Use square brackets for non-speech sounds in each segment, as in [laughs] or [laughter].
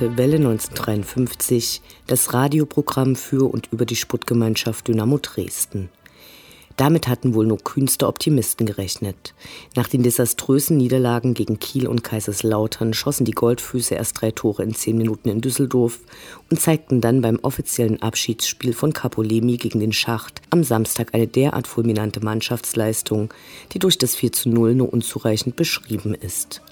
Ist Welle 1953, das Radioprogramm für und über die Sputtgemeinschaft Dynamo Dresden. Damit hatten wohl nur kühnste Optimisten gerechnet. Nach den desaströsen Niederlagen gegen Kiel und Kaiserslautern schossen die Goldfüße erst drei Tore in zehn Minuten in Düsseldorf und zeigten dann beim offiziellen Abschiedsspiel von Capolemi gegen den Schacht am Samstag eine derart fulminante Mannschaftsleistung, die durch das 4 zu 0 nur unzureichend beschrieben ist.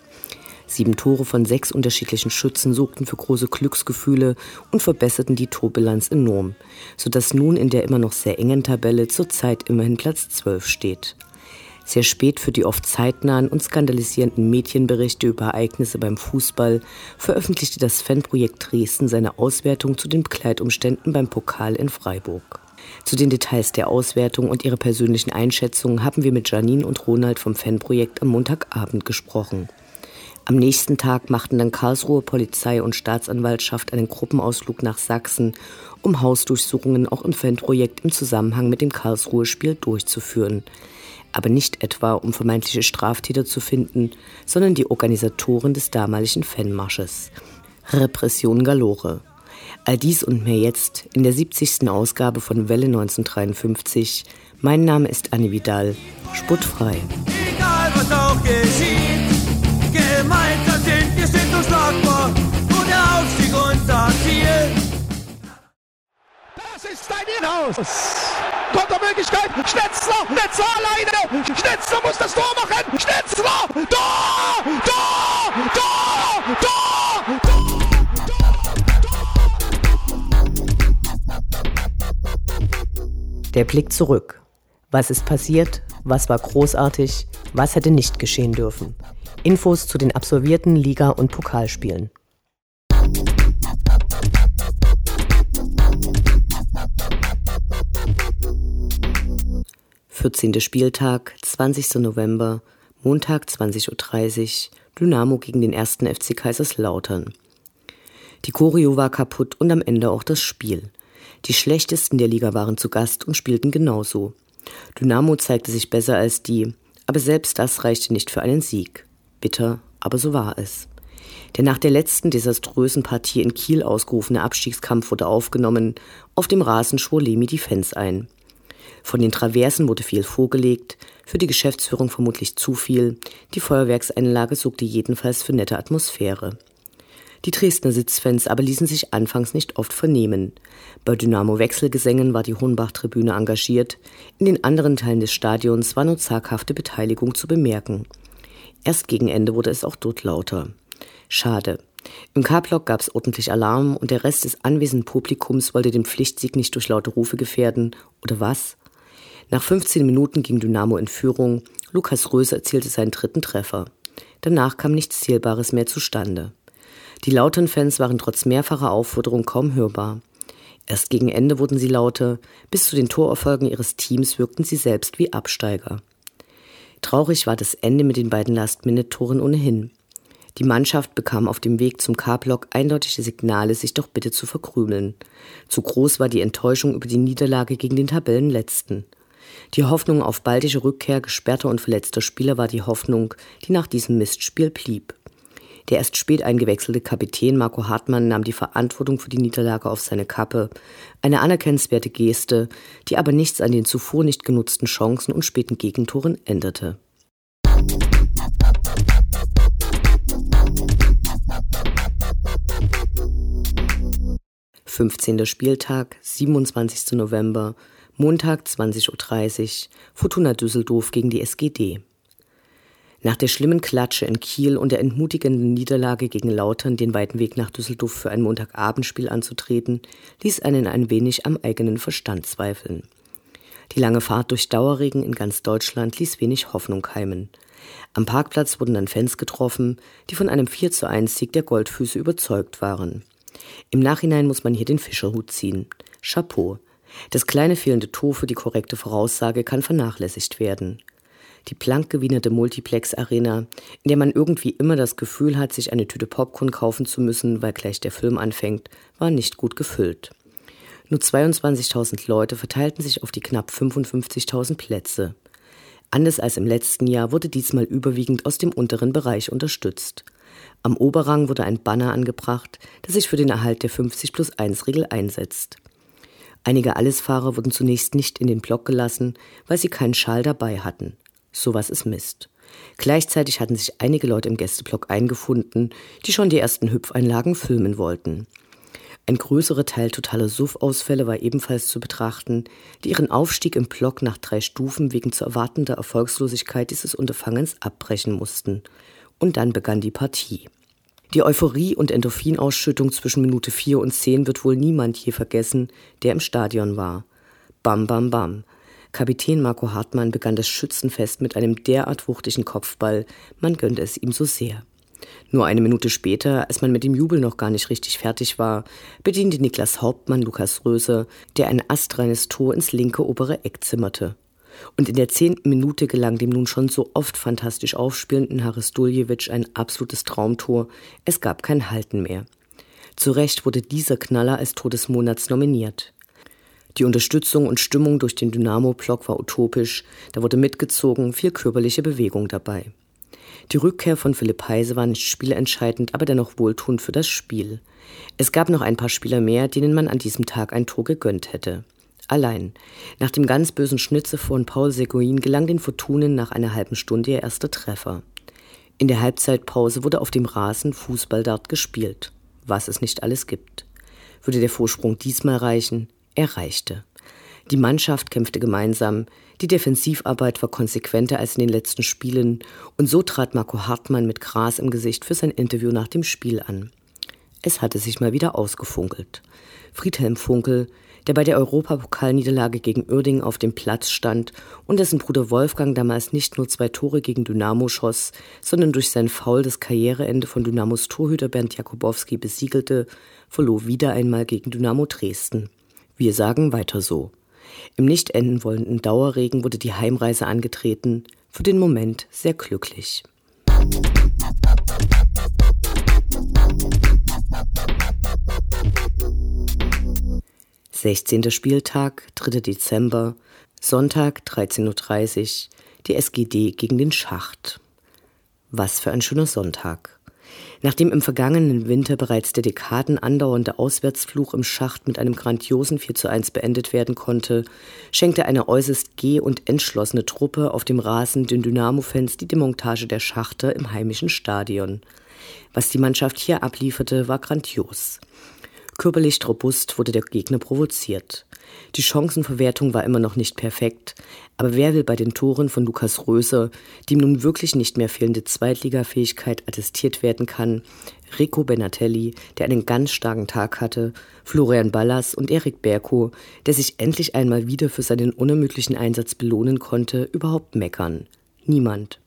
Sieben Tore von sechs unterschiedlichen Schützen sorgten für große Glücksgefühle und verbesserten die Torbilanz enorm, sodass nun in der immer noch sehr engen Tabelle zurzeit immerhin Platz 12 steht. Sehr spät für die oft zeitnahen und skandalisierenden Medienberichte über Ereignisse beim Fußball veröffentlichte das Fanprojekt Dresden seine Auswertung zu den Begleitumständen beim Pokal in Freiburg. Zu den Details der Auswertung und ihrer persönlichen Einschätzungen haben wir mit Janine und Ronald vom Fanprojekt am Montagabend gesprochen. Am nächsten Tag machten dann Karlsruhe Polizei und Staatsanwaltschaft einen Gruppenausflug nach Sachsen, um Hausdurchsuchungen auch im Fanprojekt im Zusammenhang mit dem Karlsruhe-Spiel durchzuführen. Aber nicht etwa, um vermeintliche Straftäter zu finden, sondern die Organisatoren des damaligen Fanmarsches. Repression galore. All dies und mehr jetzt in der 70. Ausgabe von Welle 1953. Mein Name ist Anne Vidal. Sputtfrei. Egal was auch geschieht. Unschlagbar und der Aufstieg unser Ziel. Das ist dein Inhaus. Kontermöglichkeit. Schnetzler. Schnetzler alleine. Schnetzler muss das Tor machen. Schnetzler. Tor. Tor. Tor. Tor. Tor. Der Blick zurück. Was ist passiert? Was war großartig? Was hätte nicht geschehen dürfen? Infos zu den absolvierten Liga- und Pokalspielen. Vierzehnter Spieltag, 20. November, Montag 20.30 Uhr, Dynamo gegen den ersten FC Kaiserslautern. Die Choreo war kaputt und am Ende auch das Spiel. Die schlechtesten der Liga waren zu Gast und spielten genauso. Dynamo zeigte sich besser als die, aber selbst das reichte nicht für einen Sieg. Bitter, aber so war es. Der nach der letzten desaströsen Partie in Kiel ausgerufene Abstiegskampf wurde aufgenommen. Auf dem Rasen schwor Lemi die Fans ein. Von den Traversen wurde viel vorgelegt, für die Geschäftsführung vermutlich zu viel. Die Feuerwerkseinlage sorgte jedenfalls für nette Atmosphäre. Die Dresdner Sitzfans aber ließen sich anfangs nicht oft vernehmen. Bei Dynamo Wechselgesängen war die Hohenbach-Tribüne engagiert, in den anderen Teilen des Stadions war nur zaghafte Beteiligung zu bemerken. Erst gegen Ende wurde es auch dort lauter. Schade. Im K-Block gab es ordentlich Alarm und der Rest des anwesenden Publikums wollte den Pflichtsieg nicht durch laute Rufe gefährden. Oder was? Nach 15 Minuten ging Dynamo in Führung. Lukas Röse erzielte seinen dritten Treffer. Danach kam nichts Zählbares mehr zustande. Die lauten Fans waren trotz mehrfacher Aufforderung kaum hörbar. Erst gegen Ende wurden sie lauter, bis zu den Torerfolgen ihres Teams wirkten sie selbst wie Absteiger. Traurig war das Ende mit den beiden Last-Minute-Toren ohnehin. Die Mannschaft bekam auf dem Weg zum K-Block eindeutige Signale, sich doch bitte zu verkrümeln. Zu groß war die Enttäuschung über die Niederlage gegen den Tabellenletzten. Die Hoffnung auf baldige Rückkehr gesperrter und verletzter Spieler war die Hoffnung, die nach diesem Mistspiel blieb. Der erst spät eingewechselte Kapitän Marco Hartmann nahm die Verantwortung für die Niederlage auf seine Kappe. Eine anerkennenswerte Geste, die aber nichts an den zuvor nicht genutzten Chancen und späten Gegentoren änderte. Fünfzehnter Spieltag, 27. November, Montag 20.30 Uhr, Fortuna Düsseldorf gegen die SGD. Nach der schlimmen Klatsche in Kiel und der entmutigenden Niederlage gegen Lautern den weiten Weg nach Düsseldorf für ein Montagabendspiel anzutreten, ließ einen ein wenig am eigenen Verstand zweifeln. Die lange Fahrt durch Dauerregen in ganz Deutschland ließ wenig Hoffnung keimen. Am Parkplatz wurden dann Fans getroffen, die von einem 4 zu 1 Sieg der Goldfüße überzeugt waren. Im Nachhinein muss man hier den Fischerhut ziehen. Chapeau. Das kleine fehlende Tor für die korrekte Voraussage kann vernachlässigt werden. Die plankgewienerte Multiplex-Arena, in der man irgendwie immer das Gefühl hat, sich eine Tüte Popcorn kaufen zu müssen, weil gleich der Film anfängt, war nicht gut gefüllt. Nur 22.000 Leute verteilten sich auf die knapp 55.000 Plätze. Anders als im letzten Jahr wurde diesmal überwiegend aus dem unteren Bereich unterstützt. Am Oberrang wurde ein Banner angebracht, das sich für den Erhalt der 50 plus 1 Regel einsetzt. Einige Allesfahrer wurden zunächst nicht in den Block gelassen, weil sie keinen Schal dabei hatten. Sowas ist Mist. Gleichzeitig hatten sich einige Leute im Gästeblock eingefunden, die schon die ersten Hüpfeinlagen filmen wollten. Ein größerer Teil totaler Suffausfälle war ebenfalls zu betrachten, die ihren Aufstieg im Block nach drei Stufen wegen zu erwartender Erfolgslosigkeit dieses Unterfangens abbrechen mussten. Und dann begann die Partie. Die Euphorie und Endorphinausschüttung zwischen Minute 4 und 10 wird wohl niemand je vergessen, der im Stadion war. Bam, bam, bam. Kapitän Marco Hartmann begann das Schützenfest mit einem derart wuchtigen Kopfball, man gönnte es ihm so sehr. Nur eine Minute später, als man mit dem Jubel noch gar nicht richtig fertig war, bediente Niklas Hauptmann Lukas Röse, der ein astreines Tor ins linke obere Eck zimmerte. Und in der zehnten Minute gelang dem nun schon so oft fantastisch aufspielenden Haris Duljevic ein absolutes Traumtor. Es gab kein Halten mehr. Zu Recht wurde dieser Knaller als Tor des Monats nominiert. Die Unterstützung und Stimmung durch den Dynamo-Block war utopisch, da wurde mitgezogen, viel körperliche Bewegung dabei. Die Rückkehr von Philipp Heise war nicht spielentscheidend, aber dennoch wohltuend für das Spiel. Es gab noch ein paar Spieler mehr, denen man an diesem Tag ein Tor gegönnt hätte. Allein. Nach dem ganz bösen Schnitze von Paul Seguin gelang den Fortunen nach einer halben Stunde ihr erster Treffer. In der Halbzeitpause wurde auf dem Rasen Fußballdart gespielt. Was es nicht alles gibt. Würde der Vorsprung diesmal reichen? Er reichte. Die Mannschaft kämpfte gemeinsam, die Defensivarbeit war konsequenter als in den letzten Spielen und so trat Marco Hartmann mit Gras im Gesicht für sein Interview nach dem Spiel an. Es hatte sich mal wieder ausgefunkelt. Friedhelm Funkel, der bei der Europapokalniederlage gegen Uerdingen auf dem Platz stand und dessen Bruder Wolfgang damals nicht nur zwei Tore gegen Dynamo schoss, sondern durch sein Foul das Karriereende von Dynamos Torhüter Bernd Jakubowski besiegelte, verlor wieder einmal gegen Dynamo Dresden. Wir sagen weiter so. Im nicht enden wollenden Dauerregen wurde die Heimreise angetreten, für den Moment sehr glücklich. Sechzehnter Spieltag, 3. Dezember, Sonntag 13.30 Uhr, die SGD gegen den Schacht. Was für ein schöner Sonntag. Nachdem im vergangenen Winter bereits der Dekaden andauernde Auswärtsfluch im Schacht mit einem grandiosen 4 zu 1 beendet werden konnte, schenkte eine äußerst geh- und entschlossene Truppe auf dem Rasen den Dynamo-Fans die Demontage der Schachter im heimischen Stadion. Was die Mannschaft hier ablieferte, war grandios. Körperlich robust wurde der Gegner provoziert. Die Chancenverwertung war immer noch nicht perfekt, aber wer will bei den Toren von Lukas Röser, dem nun wirklich nicht mehr fehlende Zweitligafähigkeit attestiert werden kann, Rico Benatelli, der einen ganz starken Tag hatte, Florian Ballas und Erik Berko, der sich endlich einmal wieder für seinen unermüdlichen Einsatz belohnen konnte, überhaupt meckern? Niemand.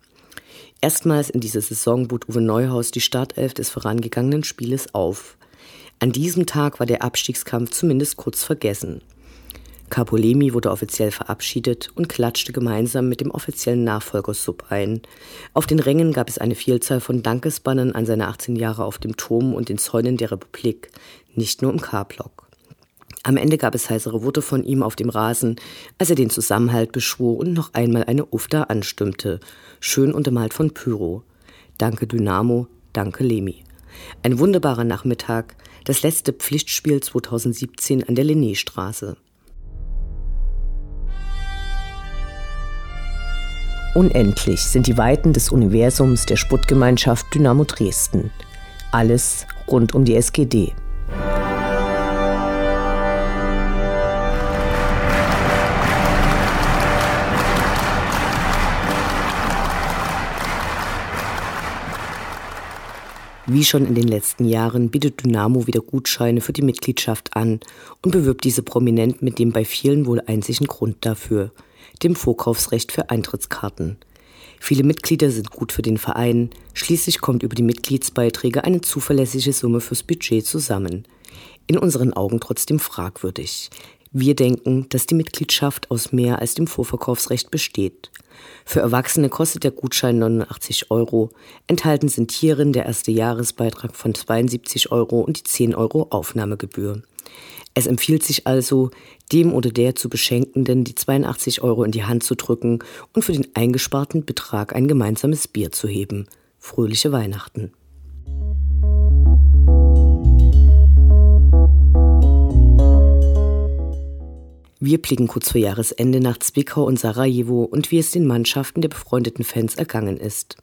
Erstmals in dieser Saison bot Uwe Neuhaus die Startelf des vorangegangenen Spieles auf. An diesem Tag war der Abstiegskampf zumindest kurz vergessen. Capolemi wurde offiziell verabschiedet und klatschte gemeinsam mit dem offiziellen Nachfolger Sub ein. Auf den Rängen gab es eine Vielzahl von Dankesbannern an seine 18 Jahre auf dem Turm und den Zäunen der Republik, nicht nur im K-Block. Am Ende gab es heißere Worte von ihm auf dem Rasen, als er den Zusammenhalt beschwor und noch einmal eine Ufta anstimmte, schön untermalt von Pyro. Danke Dynamo, danke Lemi. Ein wunderbarer Nachmittag, das letzte Pflichtspiel 2017 an der Linnéstraße. Unendlich sind die Weiten des Universums der Sputtgemeinschaft Dynamo Dresden. Alles rund um die SGD. Wie schon in den letzten Jahren bietet Dynamo wieder Gutscheine für die Mitgliedschaft an und bewirbt diese prominent mit dem bei vielen wohl einzigen Grund dafür – dem Vorkaufsrecht für Eintrittskarten. Viele Mitglieder sind gut für den Verein, schließlich kommt über die Mitgliedsbeiträge eine zuverlässige Summe fürs Budget zusammen. in unseren Augen trotzdem fragwürdig. Wir denken, dass die Mitgliedschaft aus mehr als dem Vorverkaufsrecht besteht. Für Erwachsene kostet der Gutschein 89 Euro. Enthalten sind hierin der erste Jahresbeitrag von 72 Euro und die 10 Euro Aufnahmegebühr. Es empfiehlt sich also, dem oder der zu Beschenkenden die 82 Euro in die Hand zu drücken und für den eingesparten Betrag ein gemeinsames Bier zu heben. Fröhliche Weihnachten. Wir blicken kurz vor Jahresende nach Zwickau und Sarajevo und wie es den Mannschaften der befreundeten Fans ergangen ist.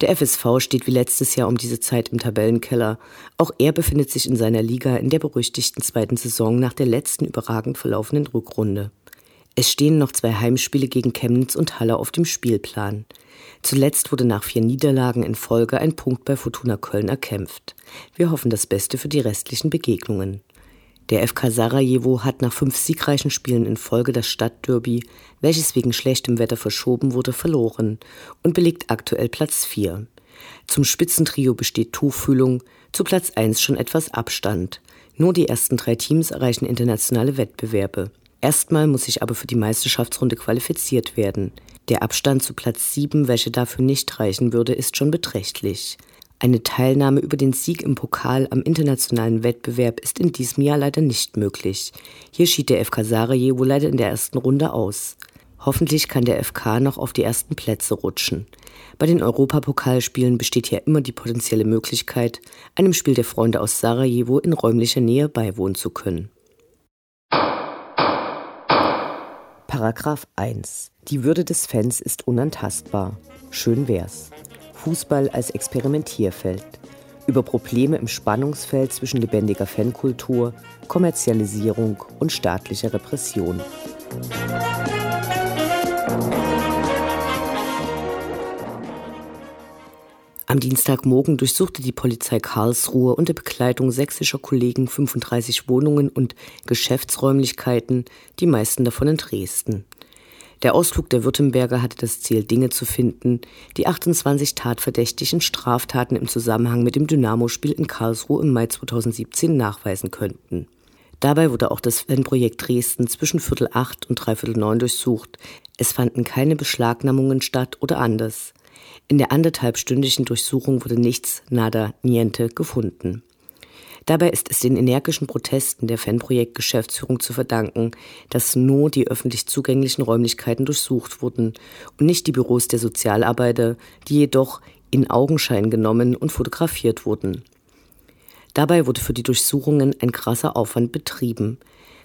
Der FSV steht wie letztes Jahr um diese Zeit im Tabellenkeller. Auch er befindet sich in seiner Liga in der berüchtigten zweiten Saison nach der letzten überragend verlaufenden Rückrunde. Es stehen noch zwei Heimspiele gegen Chemnitz und Halle auf dem Spielplan. Zuletzt wurde nach vier Niederlagen in Folge ein Punkt bei Fortuna Köln erkämpft. Wir hoffen das Beste für die restlichen Begegnungen. Der FK Sarajevo hat nach fünf siegreichen Spielen in Folge das Stadtderby, welches wegen schlechtem Wetter verschoben wurde, verloren und belegt aktuell Platz 4. Zum Spitzentrio besteht Tuchfühlung, zu Platz 1 schon etwas Abstand. Nur die ersten drei Teams erreichen internationale Wettbewerbe. Erstmal muss sich aber für die Meisterschaftsrunde qualifiziert werden. Der Abstand zu Platz 7, welcher dafür nicht reichen würde, ist schon beträchtlich. Eine Teilnahme über den Sieg im Pokal am internationalen Wettbewerb ist in diesem Jahr leider nicht möglich. Hier schied der FK Sarajevo leider in der ersten Runde aus. Hoffentlich kann der FK noch auf die ersten Plätze rutschen. Bei den Europapokalspielen besteht hier immer die potenzielle Möglichkeit, einem Spiel der Freunde aus Sarajevo in räumlicher Nähe beiwohnen zu können. Paragraph 1. Die Würde des Fans ist unantastbar. Schön wär's. Fußball als Experimentierfeld, über Probleme im Spannungsfeld zwischen lebendiger Fankultur, Kommerzialisierung und staatlicher Repression. Am Dienstagmorgen durchsuchte die Polizei Karlsruhe unter Begleitung sächsischer Kollegen 35 Wohnungen und Geschäftsräumlichkeiten, die meisten davon in Dresden. Der Ausflug der Württemberger hatte das Ziel, Dinge zu finden, die 28 tatverdächtigen Straftaten im Zusammenhang mit dem Dynamo-Spiel in Karlsruhe im Mai 2017 nachweisen könnten. Dabei wurde auch das Fanprojekt Dresden zwischen Viertel acht und dreiviertel neun durchsucht. Es fanden keine Beschlagnahmungen statt oder anders. In der anderthalbstündigen Durchsuchung wurde nichts, nada, niente gefunden. Dabei ist es den energischen Protesten der Fanprojekt-Geschäftsführung zu verdanken, dass nur die öffentlich zugänglichen Räumlichkeiten durchsucht wurden und nicht die Büros der Sozialarbeiter, die jedoch in Augenschein genommen und fotografiert wurden. Dabei wurde für die Durchsuchungen ein krasser Aufwand betrieben.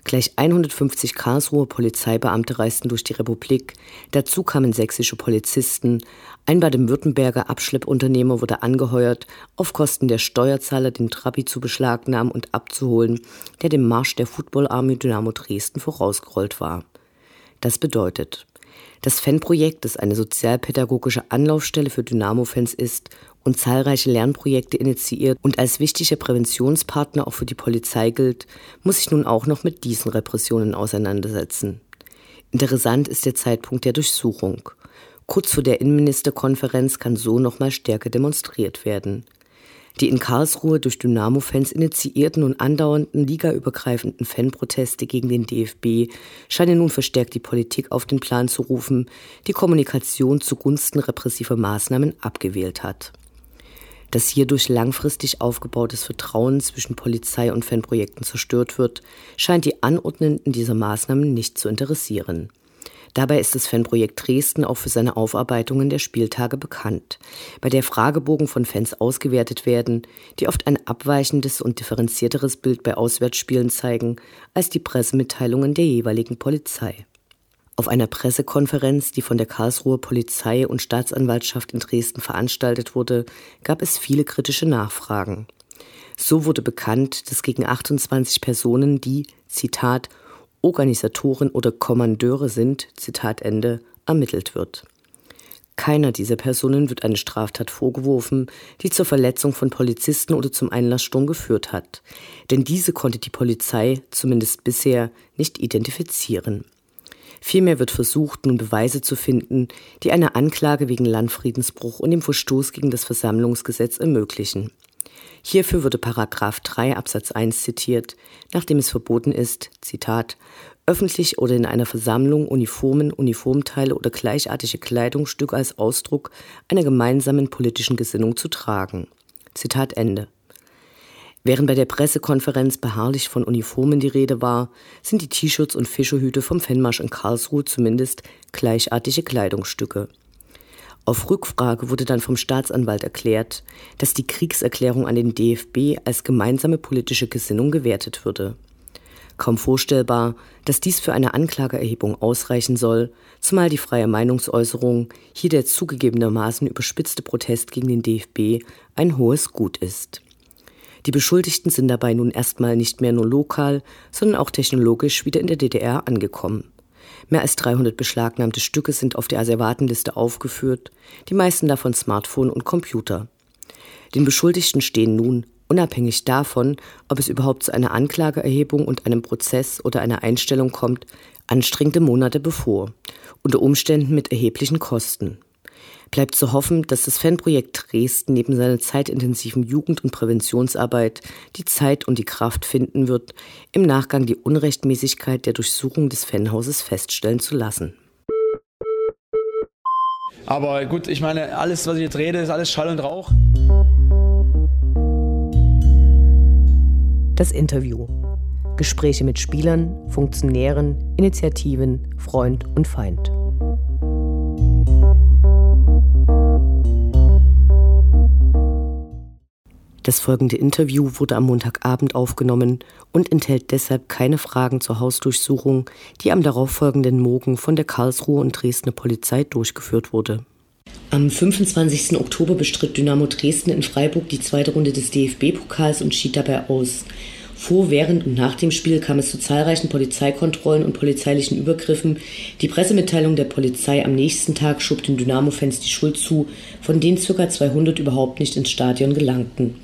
Gleich 150 Karlsruher Polizeibeamte reisten durch die Republik. Dazu kamen sächsische Polizisten. Ein Baden-Württemberger Abschleppunternehmer wurde angeheuert, auf Kosten der Steuerzahler den Trabi zu beschlagnahmen und abzuholen, der dem Marsch der Football Army Dynamo Dresden vorausgerollt war. Das bedeutet, das Fanprojekt, das eine sozialpädagogische Anlaufstelle für Dynamo-Fans ist und zahlreiche Lernprojekte initiiert und als wichtiger Präventionspartner auch für die Polizei gilt, muss sich nun auch noch mit diesen Repressionen auseinandersetzen. Interessant ist der Zeitpunkt der Durchsuchung. Kurz vor der Innenministerkonferenz kann so nochmal stärker demonstriert werden. Die in Karlsruhe durch Dynamo-Fans initiierten und andauernden ligaübergreifenden Fanproteste gegen den DFB scheinen nun verstärkt die Politik auf den Plan zu rufen, die Kommunikation zugunsten repressiver Maßnahmen abgewählt hat. Dass hierdurch langfristig aufgebautes Vertrauen zwischen Polizei und Fanprojekten zerstört wird, scheint die Anordnenden dieser Maßnahmen nicht zu interessieren. Dabei ist das Fanprojekt Dresden auch für seine Aufarbeitungen der Spieltage bekannt, bei der Fragebogen von Fans ausgewertet werden, die oft ein abweichendes und differenzierteres Bild bei Auswärtsspielen zeigen als die Pressemitteilungen der jeweiligen Polizei. Auf einer Pressekonferenz, die von der Karlsruher Polizei und Staatsanwaltschaft in Dresden veranstaltet wurde, gab es viele kritische Nachfragen. So wurde bekannt, dass gegen 28 Personen, die, Zitat, Organisatoren oder Kommandeure sind, Zitat Ende, ermittelt wird. Keiner dieser Personen wird eine Straftat vorgeworfen, die zur Verletzung von Polizisten oder zum Einlasssturm geführt hat. Denn diese konnte die Polizei, zumindest bisher, nicht identifizieren. Vielmehr wird versucht, nun Beweise zu finden, die eine Anklage wegen Landfriedensbruch und dem Verstoß gegen das Versammlungsgesetz ermöglichen. Hierfür würde Paragraph 3 Absatz 1 zitiert, nachdem es verboten ist, Zitat, öffentlich oder in einer Versammlung Uniformen, Uniformteile oder gleichartige Kleidungsstücke als Ausdruck einer gemeinsamen politischen Gesinnung zu tragen. Zitat Ende. Während bei der Pressekonferenz beharrlich von Uniformen die Rede war, sind die T-Shirts und Fischerhüte vom Fanmarsch in Karlsruhe zumindest gleichartige Kleidungsstücke. Auf Rückfrage wurde dann vom Staatsanwalt erklärt, dass die Kriegserklärung an den DFB als gemeinsame politische Gesinnung gewertet würde. Kaum vorstellbar, dass dies für eine Anklageerhebung ausreichen soll, zumal die freie Meinungsäußerung, hier der zugegebenermaßen überspitzte Protest gegen den DFB, ein hohes Gut ist. Die Beschuldigten sind dabei nun erstmal nicht mehr nur lokal, sondern auch technologisch wieder in der DDR angekommen. Mehr als 300 beschlagnahmte Stücke sind auf der Asservatenliste aufgeführt, die meisten davon Smartphone und Computer. Den Beschuldigten stehen nun, unabhängig davon, ob es überhaupt zu einer Anklageerhebung und einem Prozess oder einer Einstellung kommt, anstrengende Monate bevor, unter Umständen mit erheblichen Kosten. Bleibt zu hoffen, dass das Fanprojekt Dresden neben seiner zeitintensiven Jugend- und Präventionsarbeit die Zeit und die Kraft finden wird, im Nachgang die Unrechtmäßigkeit der Durchsuchung des Fanhauses feststellen zu lassen. Aber gut, ich meine, alles, was ich jetzt rede, ist alles Schall und Rauch. Das Interview. Gespräche mit Spielern, Funktionären, Initiativen, Freund und Feind. Das folgende Interview wurde am Montagabend aufgenommen und enthält deshalb keine Fragen zur Hausdurchsuchung, die am darauffolgenden Morgen von der Karlsruhe und Dresdner Polizei durchgeführt wurde. Am 25. Oktober bestritt Dynamo Dresden in Freiburg die zweite Runde des DFB-Pokals und schied dabei aus. Vor, während und nach dem Spiel kam es zu zahlreichen Polizeikontrollen und polizeilichen Übergriffen. Die Pressemitteilung der Polizei am nächsten Tag schob den Dynamo-Fans die Schuld zu, von denen ca. 200 überhaupt nicht ins Stadion gelangten.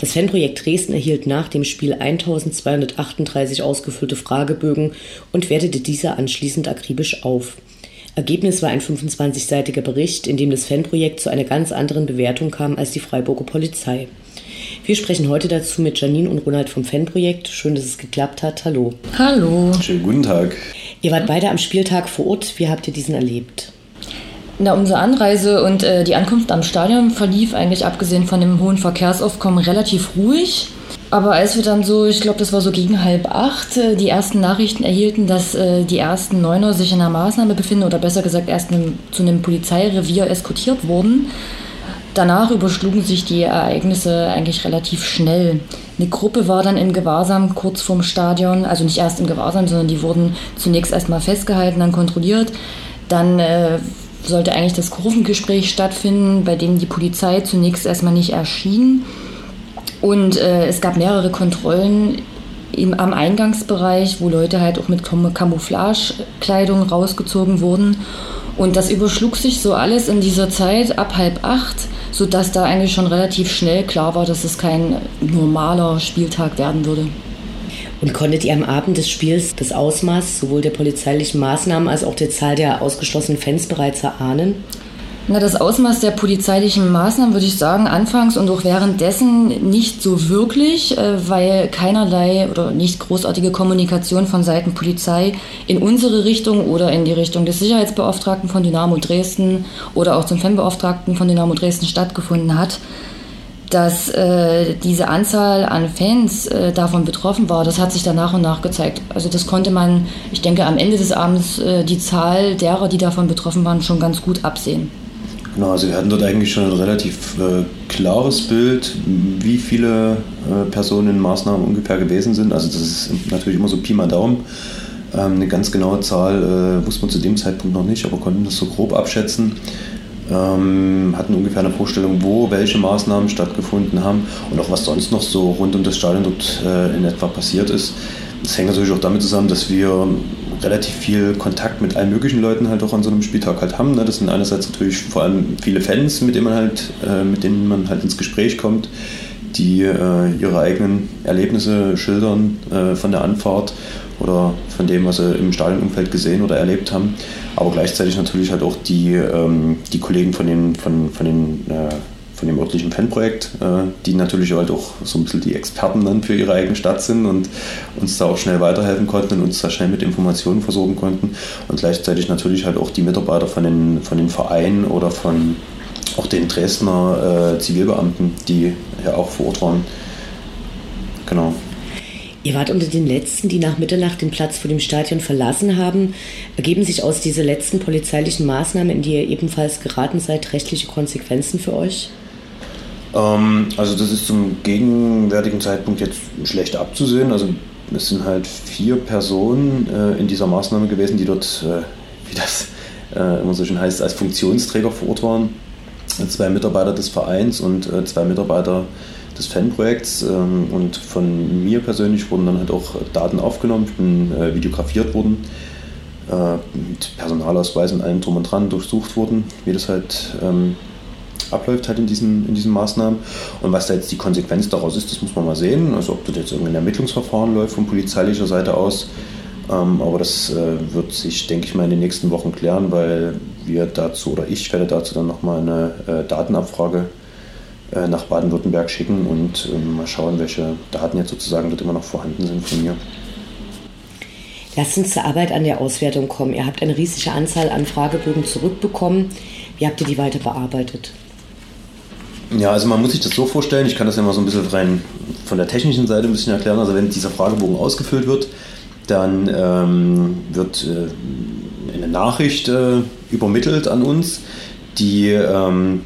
Das Fanprojekt Dresden erhielt nach dem Spiel 1238 ausgefüllte Fragebögen und wertete diese anschließend akribisch auf. Ergebnis war ein 25-seitiger Bericht, in dem das Fanprojekt zu einer ganz anderen Bewertung kam als die Freiburger Polizei. Wir sprechen heute dazu mit Janine und Ronald vom Fanprojekt. Schön, dass es geklappt hat. Hallo. Hallo. Schönen guten Tag. Ihr wart beide am Spieltag vor Ort. Wie habt ihr diesen erlebt? Na, unsere Anreise und äh, die Ankunft am Stadion verlief eigentlich abgesehen von dem hohen Verkehrsaufkommen relativ ruhig. Aber als wir dann so, ich glaube, das war so gegen halb acht, äh, die ersten Nachrichten erhielten, dass äh, die ersten Neuner sich in einer Maßnahme befinden oder besser gesagt erst einem, zu einem Polizeirevier eskortiert wurden, danach überschlugen sich die Ereignisse eigentlich relativ schnell. Eine Gruppe war dann im Gewahrsam kurz vorm Stadion, also nicht erst im Gewahrsam, sondern die wurden zunächst erstmal festgehalten, dann kontrolliert. Dann äh, sollte eigentlich das Kurvengespräch stattfinden, bei dem die Polizei zunächst erstmal nicht erschien. Und äh, es gab mehrere Kontrollen im, am Eingangsbereich, wo Leute halt auch mit Camouflagekleidung rausgezogen wurden. Und das überschlug sich so alles in dieser Zeit ab halb acht, sodass da eigentlich schon relativ schnell klar war, dass es kein normaler Spieltag werden würde. Und konntet ihr am Abend des Spiels das Ausmaß sowohl der polizeilichen Maßnahmen als auch der Zahl der ausgeschlossenen Fans bereits erahnen? Na, das Ausmaß der polizeilichen Maßnahmen würde ich sagen, anfangs und auch währenddessen nicht so wirklich, äh, weil keinerlei oder nicht großartige Kommunikation von Seiten Polizei in unsere Richtung oder in die Richtung des Sicherheitsbeauftragten von Dynamo Dresden oder auch zum Fanbeauftragten von Dynamo Dresden stattgefunden hat dass äh, diese Anzahl an Fans äh, davon betroffen war, das hat sich dann nach und nach gezeigt. Also das konnte man, ich denke, am Ende des Abends äh, die Zahl derer, die davon betroffen waren, schon ganz gut absehen. Genau, also wir hatten dort eigentlich schon ein relativ äh, klares Bild, wie viele äh, Personen in Maßnahmen ungefähr gewesen sind. Also das ist natürlich immer so Pi mal Daumen. Ähm, eine ganz genaue Zahl äh, wusste man zu dem Zeitpunkt noch nicht, aber konnten das so grob abschätzen ähm, hatten ungefähr eine Vorstellung, wo welche Maßnahmen stattgefunden haben und auch was sonst noch so rund um das Stadion dort äh, in etwa passiert ist. Das hängt natürlich auch damit zusammen, dass wir relativ viel Kontakt mit allen möglichen Leuten halt auch an so einem Spieltag halt haben. Ne? Das sind einerseits natürlich vor allem viele Fans, mit denen man halt, äh, mit denen man halt ins Gespräch kommt, die äh, ihre eigenen Erlebnisse schildern äh, von der Anfahrt oder von dem, was sie im Stadionumfeld gesehen oder erlebt haben. Aber gleichzeitig natürlich halt auch die, ähm, die Kollegen von den, von, von den, äh, von dem örtlichen Fanprojekt, äh, die natürlich halt auch so ein bisschen die Experten dann für ihre eigene Stadt sind und uns da auch schnell weiterhelfen konnten und uns da schnell mit Informationen versorgen konnten. Und gleichzeitig natürlich halt auch die Mitarbeiter von den, von den Vereinen oder von auch den Dresdner äh, Zivilbeamten, die ja auch vor Ort waren. Genau. Ihr wart unter den Letzten, die nach Mitternacht den Platz vor dem Stadion verlassen haben. Ergeben sich aus dieser letzten polizeilichen Maßnahme, in die ihr ebenfalls geraten seid, rechtliche Konsequenzen für euch? Ähm, also das ist zum gegenwärtigen Zeitpunkt jetzt schlecht abzusehen. Also es sind halt vier Personen äh, in dieser Maßnahme gewesen, die dort, äh, wie das äh, immer so schön heißt, als Funktionsträger vor Ort waren. Zwei Mitarbeiter des Vereins und äh, zwei Mitarbeiter des Fanprojekts ähm, und von mir persönlich wurden dann halt auch Daten aufgenommen. Ich bin äh, videografiert worden, äh, mit Personalausweis und allem drum und dran durchsucht worden, wie das halt ähm, abläuft halt in diesen, in diesen Maßnahmen. Und was da jetzt die Konsequenz daraus ist, das muss man mal sehen. Also ob das jetzt irgendein Ermittlungsverfahren läuft von polizeilicher Seite aus. Ähm, aber das äh, wird sich, denke ich mal, in den nächsten Wochen klären, weil wir dazu oder ich werde dazu dann nochmal eine äh, Datenabfrage äh, nach Baden-Württemberg schicken und ähm, mal schauen, welche Daten jetzt sozusagen dort immer noch vorhanden sind von mir. Lasst uns zur Arbeit an der Auswertung kommen. Ihr habt eine riesige Anzahl an Fragebögen zurückbekommen. Wie habt ihr die weiter bearbeitet? Ja, also man muss sich das so vorstellen, ich kann das ja mal so ein bisschen rein von der technischen Seite ein bisschen erklären. Also wenn dieser Fragebogen ausgefüllt wird, dann ähm, wird äh, eine Nachricht äh, übermittelt an uns, die ähm,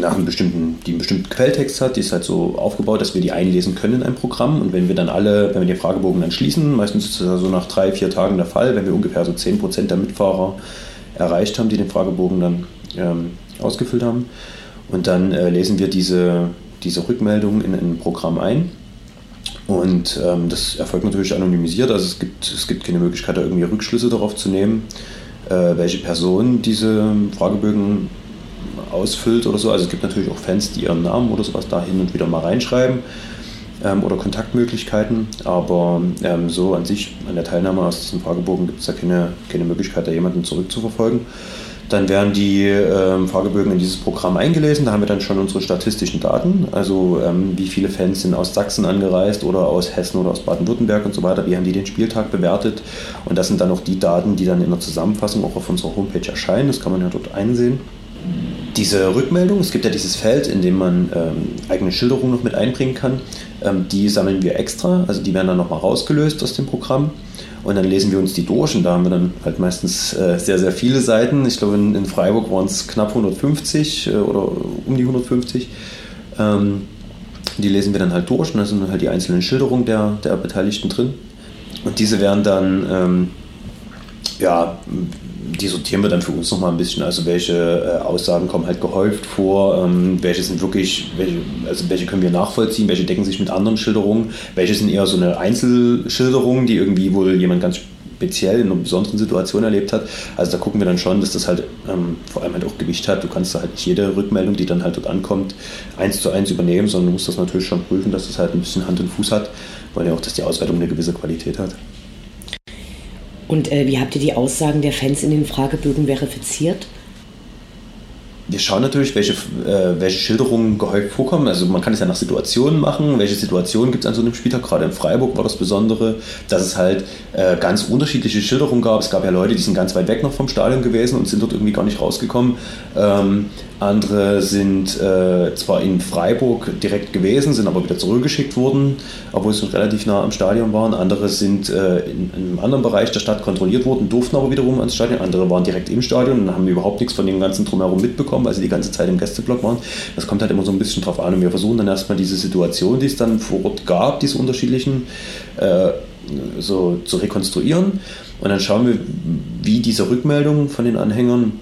nach einem bestimmten, die einen bestimmten Quelltext hat, die ist halt so aufgebaut, dass wir die einlesen können in ein Programm. Und wenn wir dann alle, wenn wir den Fragebogen dann schließen, meistens ist das so nach drei, vier Tagen der Fall, wenn wir ungefähr so 10% der Mitfahrer erreicht haben, die den Fragebogen dann ähm, ausgefüllt haben. Und dann äh, lesen wir diese, diese Rückmeldung in ein Programm ein. Und ähm, das erfolgt natürlich anonymisiert, also es gibt, es gibt keine Möglichkeit, da irgendwie Rückschlüsse darauf zu nehmen, äh, welche Person diese Fragebögen ausfüllt oder so. Also es gibt natürlich auch Fans, die ihren Namen oder sowas da hin und wieder mal reinschreiben oder Kontaktmöglichkeiten, aber ähm, so an sich, an der Teilnahme aus diesem Fragebogen gibt es da keine, keine Möglichkeit, da jemanden zurückzuverfolgen. Dann werden die ähm, Fragebögen in dieses Programm eingelesen. Da haben wir dann schon unsere statistischen Daten, also ähm, wie viele Fans sind aus Sachsen angereist oder aus Hessen oder aus Baden-Württemberg und so weiter. Wie haben die den Spieltag bewertet? Und das sind dann auch die Daten, die dann in der Zusammenfassung auch auf unserer Homepage erscheinen. Das kann man ja dort einsehen diese Rückmeldung, es gibt ja dieses Feld, in dem man ähm, eigene Schilderungen noch mit einbringen kann, ähm, die sammeln wir extra, also die werden dann nochmal rausgelöst aus dem Programm und dann lesen wir uns die durch und da haben wir dann halt meistens äh, sehr, sehr viele Seiten. Ich glaube, in, in Freiburg waren es knapp 150 äh, oder um die 150. Ähm, die lesen wir dann halt durch und da sind halt die einzelnen Schilderungen der, der Beteiligten drin. Und diese werden dann ähm, ja, die sortieren wir dann für uns nochmal ein bisschen. Also welche äh, Aussagen kommen halt gehäuft vor, ähm, welche sind wirklich, welche, also welche können wir nachvollziehen, welche decken sich mit anderen Schilderungen, welche sind eher so eine Einzelschilderung, die irgendwie wohl jemand ganz speziell in einer besonderen Situation erlebt hat. Also da gucken wir dann schon, dass das halt ähm, vor allem halt auch Gewicht hat. Du kannst da halt nicht jede Rückmeldung, die dann halt dort ankommt, eins zu eins übernehmen, sondern du musst das natürlich schon prüfen, dass das halt ein bisschen Hand und Fuß hat, weil ja auch, dass die Auswertung eine gewisse Qualität hat. Und äh, wie habt ihr die Aussagen der Fans in den Fragebögen verifiziert? Wir schauen natürlich, welche, äh, welche Schilderungen gehäuft vorkommen. Also man kann es ja nach Situationen machen. Welche Situationen gibt es an so einem Spieltag? Gerade in Freiburg war das Besondere, dass es halt äh, ganz unterschiedliche Schilderungen gab. Es gab ja Leute, die sind ganz weit weg noch vom Stadion gewesen und sind dort irgendwie gar nicht rausgekommen. Ähm, andere sind äh, zwar in Freiburg direkt gewesen, sind aber wieder zurückgeschickt worden, obwohl sie relativ nah am Stadion waren. Andere sind äh, in, in, einem anderen Bereich der Stadt kontrolliert worden, durften aber wiederum ans Stadion. Andere waren direkt im Stadion und haben überhaupt nichts von dem ganzen Drumherum mitbekommen, weil sie die ganze Zeit im Gästeblock waren. Das kommt halt immer so ein bisschen drauf an und wir versuchen dann erstmal diese Situation, die es dann vor Ort gab, diese unterschiedlichen, äh, so zu rekonstruieren. Und dann schauen wir, wie diese Rückmeldungen von den Anhängern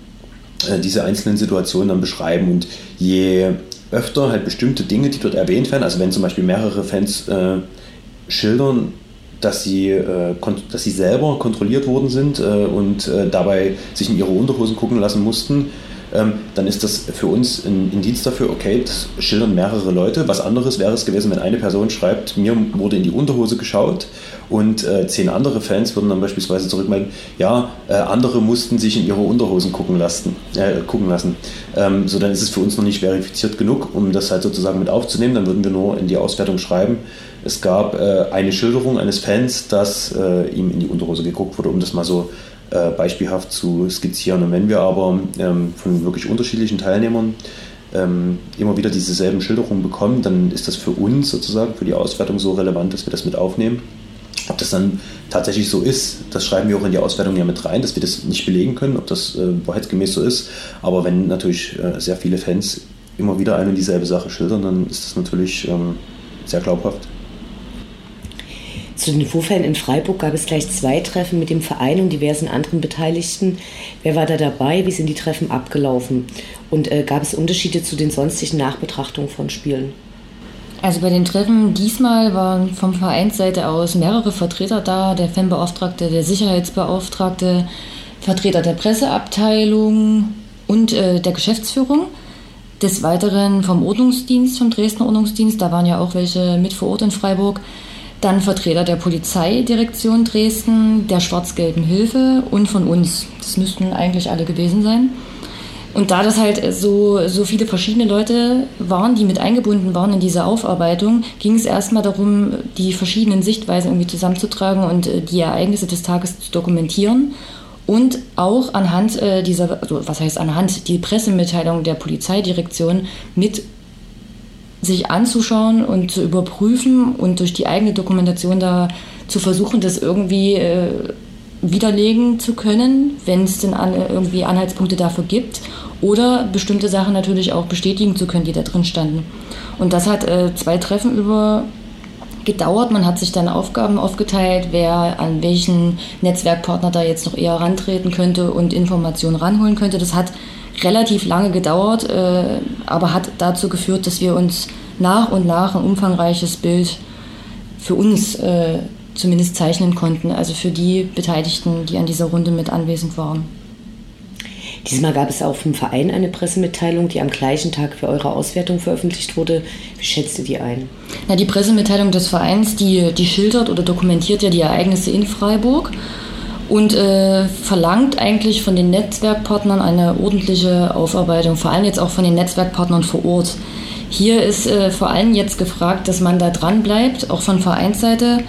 äh, diese einzelnen Situationen dann beschreiben. Und je öfter halt bestimmte Dinge, die dort erwähnt werden, also wenn zum Beispiel mehrere Fans äh, schildern, dass sie, äh, dass sie selber kontrolliert worden sind äh, und äh, dabei sich in ihre Unterhosen gucken lassen mussten, ähm, dann ist das für uns ein Indiz dafür, okay, das schildern mehrere Leute. Was anderes wäre es gewesen, wenn eine Person schreibt, mir wurde in die Unterhose geschaut und äh, zehn andere Fans würden dann beispielsweise zurückmelden, ja, äh, andere mussten sich in ihre Unterhosen gucken lassen. Äh, gucken lassen. Ähm, so, dann ist es für uns noch nicht verifiziert genug, um das halt sozusagen mit aufzunehmen. Dann würden wir nur in die Auswertung schreiben, es gab äh, eine Schilderung eines Fans, dass äh, ihm in die Unterhose geguckt wurde, um das mal so äh, beispielhaft zu skizzieren. Und wenn wir aber ähm, von wirklich unterschiedlichen Teilnehmern ähm, immer wieder dieselben Schilderungen bekommen, dann ist das für uns sozusagen, für die Auswertung so relevant, dass wir das mit aufnehmen. Ob das dann tatsächlich so ist, das schreiben wir auch in die Auswertung ja mit rein, dass wir das nicht belegen können, ob das äh, wahrheitsgemäß so ist. Aber wenn natürlich äh, sehr viele Fans immer wieder eine und dieselbe Sache schildern, dann ist das natürlich ähm, sehr glaubhaft. Zu den Vorfällen in Freiburg gab es gleich zwei Treffen mit dem Verein und diversen anderen Beteiligten. Wer war da dabei? Wie sind die Treffen abgelaufen? Und äh, gab es Unterschiede zu den sonstigen Nachbetrachtungen von Spielen? Also bei den Treffen diesmal waren vom Vereinsseite aus mehrere Vertreter da, der Fanbeauftragte, der Sicherheitsbeauftragte, Vertreter der Presseabteilung und äh, der Geschäftsführung. Des Weiteren vom Ordnungsdienst, vom Dresdner Ordnungsdienst, da waren ja auch welche mit vor Ort in Freiburg dann Vertreter der Polizeidirektion Dresden, der Schwarz-Gelben Hilfe und von uns. Das müssten eigentlich alle gewesen sein. Und da das halt so, so viele verschiedene Leute waren, die mit eingebunden waren in diese Aufarbeitung, ging es erstmal darum, die verschiedenen Sichtweisen irgendwie zusammenzutragen und äh, die Ereignisse des Tages zu dokumentieren. Und auch anhand äh, dieser, also was heißt anhand, die Pressemitteilung der Polizeidirektion mit sich anzuschauen und zu überprüfen und durch die eigene Dokumentation da zu versuchen, das irgendwie äh, widerlegen zu können, wenn es denn an, irgendwie Anhaltspunkte dafür gibt oder bestimmte Sachen natürlich auch bestätigen zu können, die da drin standen. Und das hat äh, zwei Treffen über gedauert. Man hat sich dann Aufgaben aufgeteilt, wer an welchen Netzwerkpartner da jetzt noch eher rantreten könnte und Informationen ranholen könnte. Das hat relativ lange gedauert, äh, aber hat dazu geführt, dass wir uns nach und nach ein umfangreiches Bild für uns äh, zumindest zeichnen konnten, also für die Beteiligten, die an dieser Runde mit anwesend waren. Diesmal gab es auch vom Verein eine Pressemitteilung, die am gleichen Tag für eure Auswertung veröffentlicht wurde. Wie schätzt ihr die ein? Na, die Pressemitteilung des Vereins, die, die schildert oder dokumentiert ja die Ereignisse in Freiburg und äh, verlangt eigentlich von den Netzwerkpartnern eine ordentliche Aufarbeitung, vor allem jetzt auch von den Netzwerkpartnern vor Ort. Hier ist äh, vor allem jetzt gefragt, dass man da dran bleibt, auch von Vereinsseite,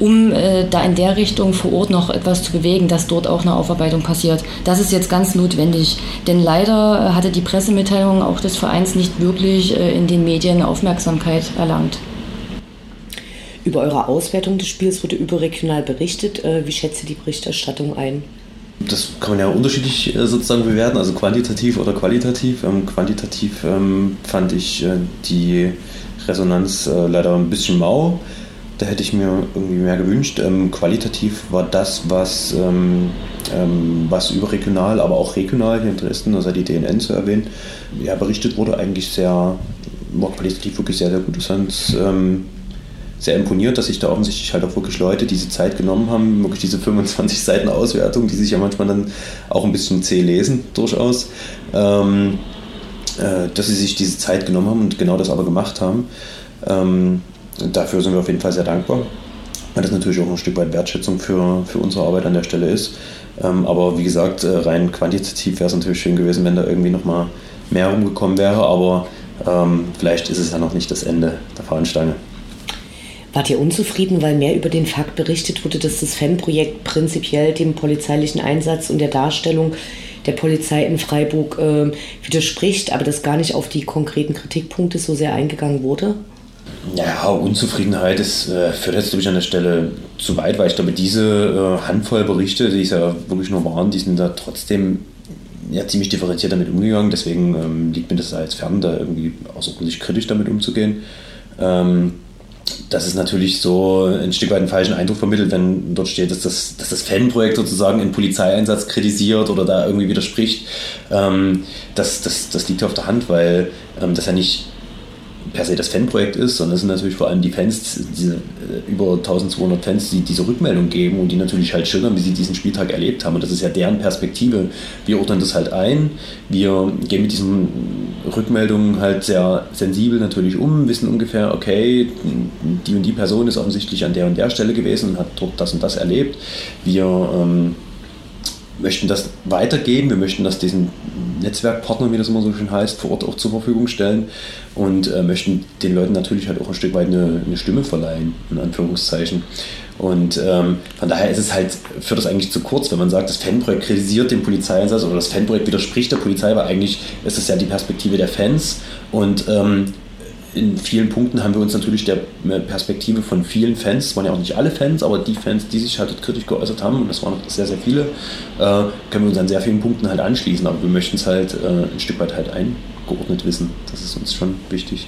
um äh, da in der Richtung vor Ort noch etwas zu bewegen, dass dort auch eine Aufarbeitung passiert. Das ist jetzt ganz notwendig, denn leider äh, hatte die Pressemitteilung auch des Vereins nicht wirklich äh, in den Medien Aufmerksamkeit erlangt. Über eure Auswertung des Spiels wurde überregional berichtet. Äh, wie schätzt ihr die Berichterstattung ein? Das kann man ja unterschiedlich äh, sozusagen bewerten, also quantitativ oder qualitativ. Ähm, quantitativ ähm, fand ich äh, die Resonanz leider ein bisschen mau. Da hätte ich mir irgendwie mehr gewünscht. Ähm, qualitativ war das, was, was überregional, aber auch regional hier in Dresden, also die DNN zu erwähnen, ja, berichtet wurde, eigentlich sehr, war qualitativ wirklich sehr, sehr gut. Das sehr imponiert, dass sich da offensichtlich halt auch wirklich Leute diese Zeit genommen haben, wirklich diese 25 Seiten Auswertung, die sich ja manchmal dann auch ein bisschen zäh lesen, durchaus, ähm, äh, dass sie sich diese Zeit genommen haben und genau das aber gemacht haben. Ähm, dafür sind wir auf jeden Fall sehr dankbar, weil das natürlich auch ein Stück weit Wertschätzung für, für unsere Arbeit an der Stelle ist. Ähm, aber wie gesagt, äh, rein quantitativ wäre es natürlich schön gewesen, wenn da irgendwie nochmal mehr rumgekommen wäre, aber ähm, vielleicht ist es ja noch nicht das Ende der Fahnenstange. Wart ihr unzufrieden, weil mehr über den Fakt berichtet wurde, dass das Fanprojekt prinzipiell dem polizeilichen Einsatz und der Darstellung der Polizei in Freiburg äh, widerspricht, aber dass gar nicht auf die konkreten Kritikpunkte so sehr eingegangen wurde? Ja, Unzufriedenheit ist, äh, führt jetzt, glaube ich, an der Stelle zu weit, weil ich glaube, diese äh, Handvoll Berichte, die es ja wirklich nur waren, die sind da trotzdem ja, ziemlich differenziert damit umgegangen. Deswegen ähm, liegt mir das als fern, da irgendwie außerordentlich kritisch damit umzugehen. Ähm, das ist natürlich so ein Stück weit einen falschen Eindruck vermittelt, wenn dort steht, dass das, dass das Fanprojekt sozusagen einen Polizeieinsatz kritisiert oder da irgendwie widerspricht. Ähm, das, das, das liegt auf der Hand, weil ähm, das ja nicht per se das Fanprojekt ist, sondern es sind natürlich vor allem die Fans, diese äh, über 1200 Fans, die diese Rückmeldung geben und die natürlich halt schildern, wie sie diesen Spieltag erlebt haben. Und das ist ja deren Perspektive. Wir ordnen das halt ein, wir gehen mit diesen Rückmeldungen halt sehr sensibel natürlich um, wissen ungefähr, okay, die und die Person ist offensichtlich an der und der Stelle gewesen und hat dort das und das erlebt. Wir ähm, möchten das weitergeben, wir möchten das diesen Netzwerkpartnern, wie das immer so schön heißt, vor Ort auch zur Verfügung stellen und äh, möchten den Leuten natürlich halt auch ein Stück weit eine, eine Stimme verleihen, in Anführungszeichen. Und ähm, von daher ist es halt, führt das eigentlich zu kurz, wenn man sagt, das Fanprojekt kritisiert den Polizeieinsatz oder das Fanprojekt widerspricht der Polizei, weil eigentlich ist es ja die Perspektive der Fans und ähm, in vielen Punkten haben wir uns natürlich der Perspektive von vielen Fans, es waren ja auch nicht alle Fans, aber die Fans, die sich halt kritisch geäußert haben, und das waren sehr, sehr viele, äh, können wir uns an sehr vielen Punkten halt anschließen, aber wir möchten es halt äh, ein Stück weit halt eingeordnet wissen. Das ist uns schon wichtig.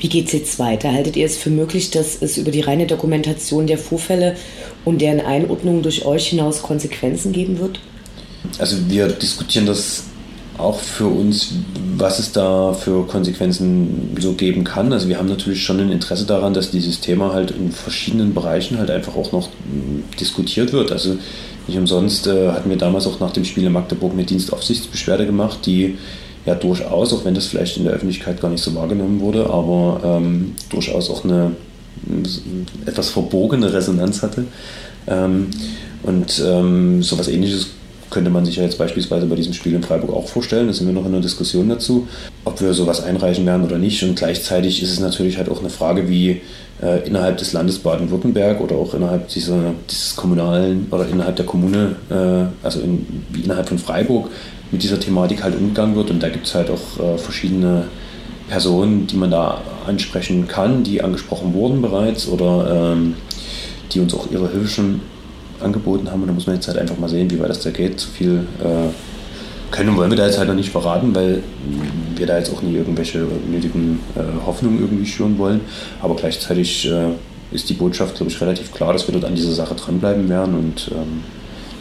Wie geht es jetzt weiter? Haltet ihr es für möglich, dass es über die reine Dokumentation der Vorfälle und deren Einordnung durch euch hinaus Konsequenzen geben wird? Also wir diskutieren das auch für uns, was es da für Konsequenzen so geben kann. Also wir haben natürlich schon ein Interesse daran, dass dieses Thema halt in verschiedenen Bereichen halt einfach auch noch mm, diskutiert wird. Also nicht umsonst äh, hatten wir damals auch nach dem Spiel in Magdeburg eine Dienstaufsichtsbeschwerde gemacht, die ja durchaus, auch wenn das vielleicht in der Öffentlichkeit gar nicht so wahrgenommen wurde, aber ähm, durchaus auch eine etwas verbogene Resonanz hatte. Ähm, und ähm, sowas ähnliches könnte man sich ja jetzt beispielsweise bei diesem Spiel in Freiburg auch vorstellen. Da sind wir noch in der Diskussion dazu, ob wir sowas einreichen werden oder nicht. Und gleichzeitig ist es natürlich halt auch eine Frage, wie äh, innerhalb des Landes Baden-Württemberg oder auch innerhalb dieser, dieses kommunalen oder innerhalb der Kommune, äh, also in, innerhalb von Freiburg, mit dieser Thematik halt umgegangen wird. Und da gibt es halt auch äh, verschiedene Personen, die man da ansprechen kann, die angesprochen wurden bereits oder ähm, die uns auch ihre Hilfe schon angeboten haben. Und da muss man jetzt halt einfach mal sehen, wie weit das da geht. Zu viel äh, können wollen wir da jetzt halt noch nicht verraten, weil wir da jetzt auch nie irgendwelche nötigen äh, Hoffnungen irgendwie schüren wollen. Aber gleichzeitig äh, ist die Botschaft, glaube ich, relativ klar, dass wir dort an dieser Sache dranbleiben werden und ähm,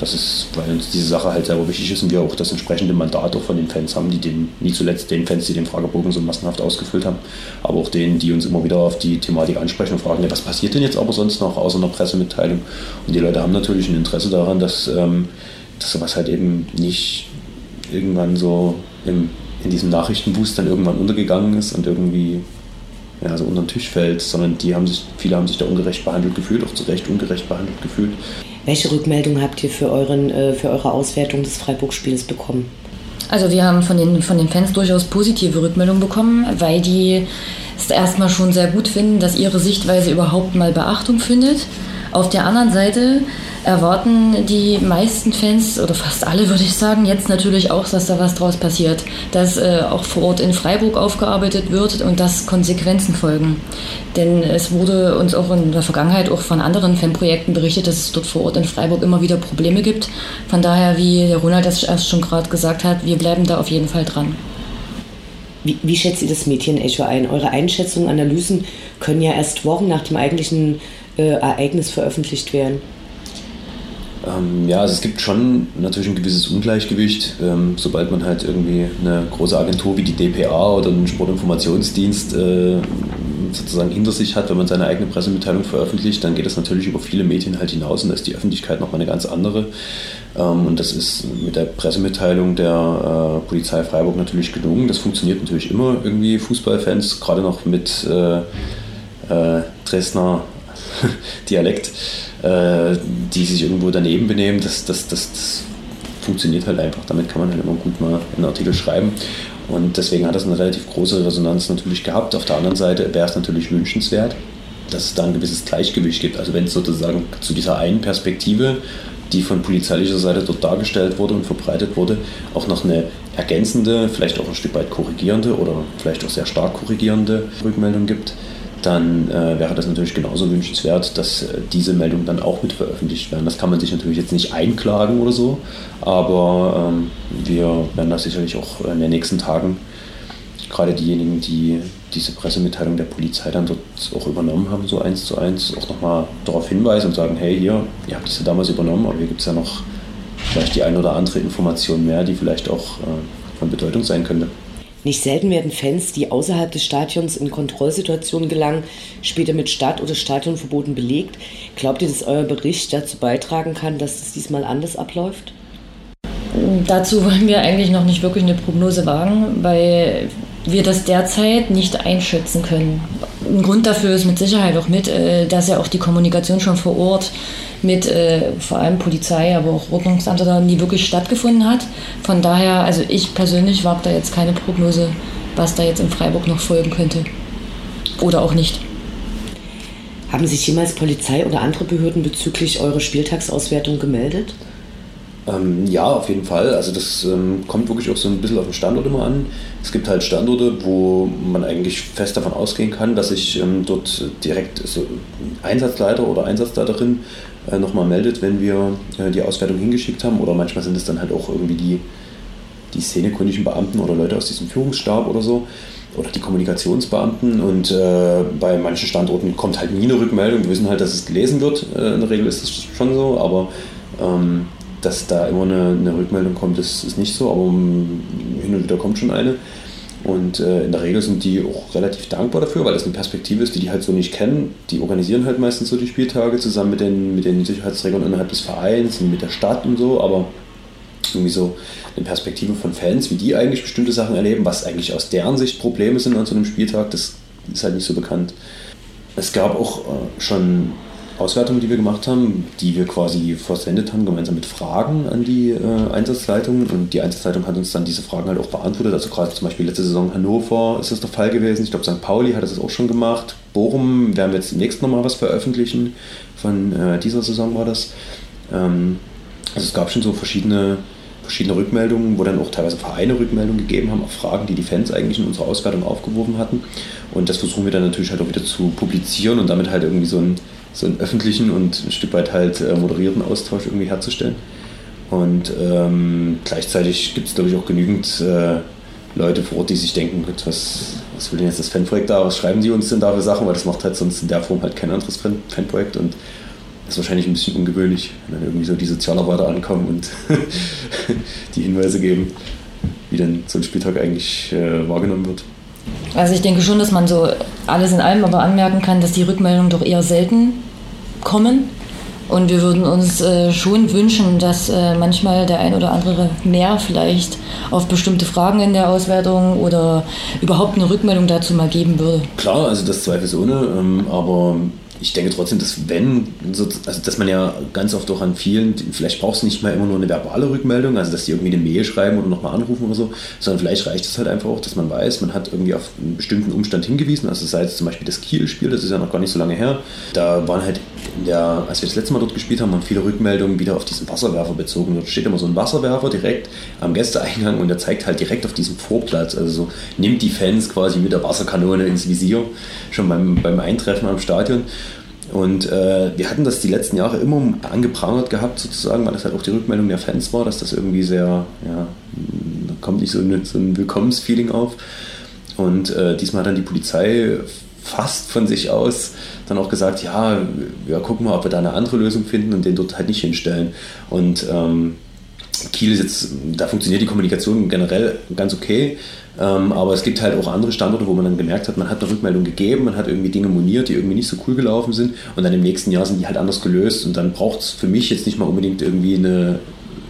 das ist, weil uns diese Sache halt selber wichtig ist und wir auch das entsprechende Mandat auch von den Fans haben, die den, nie zuletzt den Fans, die den Fragebogen so massenhaft ausgefüllt haben, aber auch denen, die uns immer wieder auf die Thematik ansprechen und fragen, ja, was passiert denn jetzt aber sonst noch außer einer Pressemitteilung? Und die Leute haben natürlich ein Interesse daran, dass, ähm, dass sowas halt eben nicht irgendwann so im, in diesem Nachrichtenboost dann irgendwann untergegangen ist und irgendwie ja, so unter den Tisch fällt, sondern die haben sich, viele haben sich da ungerecht behandelt gefühlt, auch zu Recht ungerecht behandelt gefühlt. Welche Rückmeldung habt ihr für, euren, äh, für eure Auswertung des Freiburg-Spiels bekommen? Also wir haben von den, von den Fans durchaus positive Rückmeldungen bekommen, weil die es erstmal schon sehr gut finden, dass ihre Sichtweise überhaupt mal Beachtung findet. Auf der anderen Seite erwarten die meisten Fans, oder fast alle würde ich sagen, jetzt natürlich auch, dass da was draus passiert. Dass äh, auch vor Ort in Freiburg aufgearbeitet wird und dass Konsequenzen folgen. Denn es wurde uns auch in der Vergangenheit auch von anderen Fanprojekten berichtet, dass es dort vor Ort in Freiburg immer wieder Probleme gibt. Von daher, wie der Ronald das erst schon gerade gesagt hat, wir bleiben da auf jeden Fall dran. Wie, wie schätzt ihr das Medienecho ein? Eure Einschätzungen, Analysen können ja erst Wochen nach dem eigentlichen äh, Ereignis veröffentlicht werden. Ähm, ja, also es gibt schon natürlich ein gewisses Ungleichgewicht, ähm, sobald man halt irgendwie eine große Agentur wie die DPA oder einen Sportinformationsdienst äh, sozusagen hinter sich hat, wenn man seine eigene Pressemitteilung veröffentlicht, dann geht das natürlich über viele Medien halt hinaus und da ist die Öffentlichkeit nochmal eine ganz andere. Ähm, und das ist mit der Pressemitteilung der äh, Polizei Freiburg natürlich gelungen. Das funktioniert natürlich immer irgendwie Fußballfans, gerade noch mit äh, äh Dresdner [laughs] Dialekt äh, die sich irgendwo daneben benehmen, das, das, das, das funktioniert halt einfach. Damit kann man halt immer gut mal einen Artikel schreiben. Und deswegen hat das eine relativ große Resonanz natürlich gehabt. Auf der anderen Seite wäre es natürlich wünschenswert, dass es da ein gewisses Gleichgewicht gibt. Also wenn es sozusagen zu dieser einen Perspektive, die von polizeilicher Seite dort dargestellt wurde und verbreitet wurde, auch noch eine ergänzende, vielleicht auch ein Stück weit korrigierende oder vielleicht auch sehr stark korrigierende Rückmeldung gibt, dann äh, wäre das natürlich genauso wünschenswert, dass äh, diese Meldungen dann auch mit veröffentlicht werden. Das kann man sich natürlich jetzt nicht einklagen oder so, aber ähm, wir werden das sicherlich auch in den nächsten Tagen, gerade diejenigen, die diese Pressemitteilung der Polizei dann dort auch übernommen haben, so eins zu eins, auch nochmal darauf hinweisen und sagen, hey, hier, ihr habt es ja damals übernommen, aber hier gibt es ja noch vielleicht die ein oder andere Information mehr, die vielleicht auch äh, von Bedeutung sein könnte. Nicht selten werden Fans, die außerhalb des Stadions in Kontrollsituationen gelangen, später mit Stadt- oder Stadionverboten belegt. Glaubt ihr, dass euer Bericht dazu beitragen kann, dass es diesmal anders abläuft? Dazu wollen wir eigentlich noch nicht wirklich eine Prognose wagen, weil wir das derzeit nicht einschätzen können. Ein Grund dafür ist mit Sicherheit auch mit, äh, dass ja auch die Kommunikation schon vor Ort mit äh, vor allem Polizei, aber auch Ordnungsamt da nie wirklich stattgefunden hat. Von daher, also ich persönlich wage da jetzt keine Prognose, was da jetzt in Freiburg noch folgen könnte. Oder auch nicht. Haben sich jemals Polizei oder andere Behörden bezüglich eurer Spieltagsauswertung gemeldet? Ähm, ja, auf jeden Fall. Also das ähm, kommt wirklich auch so ein bisschen auf den Standort immer an. Es gibt halt Standorte, wo man eigentlich fest davon ausgehen kann, dass sich ähm, dort direkt so Einsatzleiter oder Einsatzleiterin äh, nochmal meldet, wenn wir äh, die Auswertung hingeschickt haben. Oder manchmal sind es dann halt auch irgendwie die, die szenekundigen Beamten oder Leute aus diesem Führungsstab oder so. Oder die Kommunikationsbeamten. Und äh, bei manchen Standorten kommt halt nie eine Rückmeldung. Wir wissen halt, dass es gelesen wird. Äh, in der Regel ist das schon so, aber ähm, dass da immer eine, eine Rückmeldung kommt, das ist nicht so, aber hin und wieder kommt schon eine. Und äh, in der Regel sind die auch relativ dankbar dafür, weil das eine Perspektive ist, die die halt so nicht kennen. Die organisieren halt meistens so die Spieltage zusammen mit den, mit den Sicherheitsträgern innerhalb des Vereins und mit der Stadt und so, aber irgendwie so eine Perspektive von Fans, wie die eigentlich bestimmte Sachen erleben, was eigentlich aus deren Sicht Probleme sind an so einem Spieltag, das ist halt nicht so bekannt. Es gab auch äh, schon Auswertungen, die wir gemacht haben, die wir quasi versendet haben, gemeinsam mit Fragen an die äh, Einsatzleitung. Und die Einsatzleitung hat uns dann diese Fragen halt auch beantwortet. Also gerade zum Beispiel letzte Saison Hannover ist das der Fall gewesen. Ich glaube, St. Pauli hat das auch schon gemacht. Bochum werden wir jetzt demnächst nochmal was veröffentlichen. Von äh, dieser Saison war das. Ähm, also es gab schon so verschiedene verschiedene Rückmeldungen, wo dann auch teilweise Vereine Rückmeldungen gegeben haben auf Fragen, die die Fans eigentlich in unserer Auswertung aufgeworfen hatten. Und das versuchen wir dann natürlich halt auch wieder zu publizieren und damit halt irgendwie so ein so einen öffentlichen und ein Stück weit halt äh, moderierten Austausch irgendwie herzustellen. Und ähm, gleichzeitig gibt es, glaube ich, auch genügend äh, Leute vor Ort, die sich denken, Gott, was, was will denn jetzt das Fanprojekt da, was schreiben die uns denn da für Sachen, weil das macht halt sonst in der Form halt kein anderes Fan Fanprojekt und das ist wahrscheinlich ein bisschen ungewöhnlich, wenn dann irgendwie so die Sozialarbeiter ankommen und [laughs] die Hinweise geben, wie denn so ein Spieltag eigentlich äh, wahrgenommen wird. Also ich denke schon, dass man so alles in allem aber anmerken kann, dass die Rückmeldungen doch eher selten kommen. Und wir würden uns äh, schon wünschen, dass äh, manchmal der ein oder andere mehr vielleicht auf bestimmte Fragen in der Auswertung oder überhaupt eine Rückmeldung dazu mal geben würde. Klar, also das zweifelsohne, ähm, aber ich denke trotzdem, dass wenn, also dass man ja ganz oft auch an vielen, vielleicht brauchst du nicht mal immer nur eine verbale Rückmeldung, also dass die irgendwie eine Mail schreiben oder nochmal anrufen oder so, sondern vielleicht reicht es halt einfach auch, dass man weiß, man hat irgendwie auf einen bestimmten Umstand hingewiesen, also sei es zum Beispiel das Kiel-Spiel, das ist ja noch gar nicht so lange her, da waren halt in als wir das letzte Mal dort gespielt haben, waren viele Rückmeldungen wieder auf diesen Wasserwerfer bezogen. Dort steht immer so ein Wasserwerfer direkt am Gästeeingang und der zeigt halt direkt auf diesen Vorplatz, also so nimmt die Fans quasi mit der Wasserkanone ins Visier, schon beim, beim Eintreffen am Stadion. Und äh, wir hatten das die letzten Jahre immer angeprangert gehabt, sozusagen, weil das halt auch die Rückmeldung der Fans war, dass das irgendwie sehr, ja, da kommt nicht so, eine, so ein Willkommensfeeling auf. Und äh, diesmal hat dann die Polizei fast von sich aus dann auch gesagt, ja, wir gucken mal, ob wir da eine andere Lösung finden und den dort halt nicht hinstellen. Und ähm, Kiel ist jetzt, da funktioniert die Kommunikation generell ganz okay. Ähm, aber es gibt halt auch andere Standorte, wo man dann gemerkt hat, man hat eine Rückmeldung gegeben, man hat irgendwie Dinge moniert, die irgendwie nicht so cool gelaufen sind und dann im nächsten Jahr sind die halt anders gelöst und dann braucht es für mich jetzt nicht mal unbedingt irgendwie eine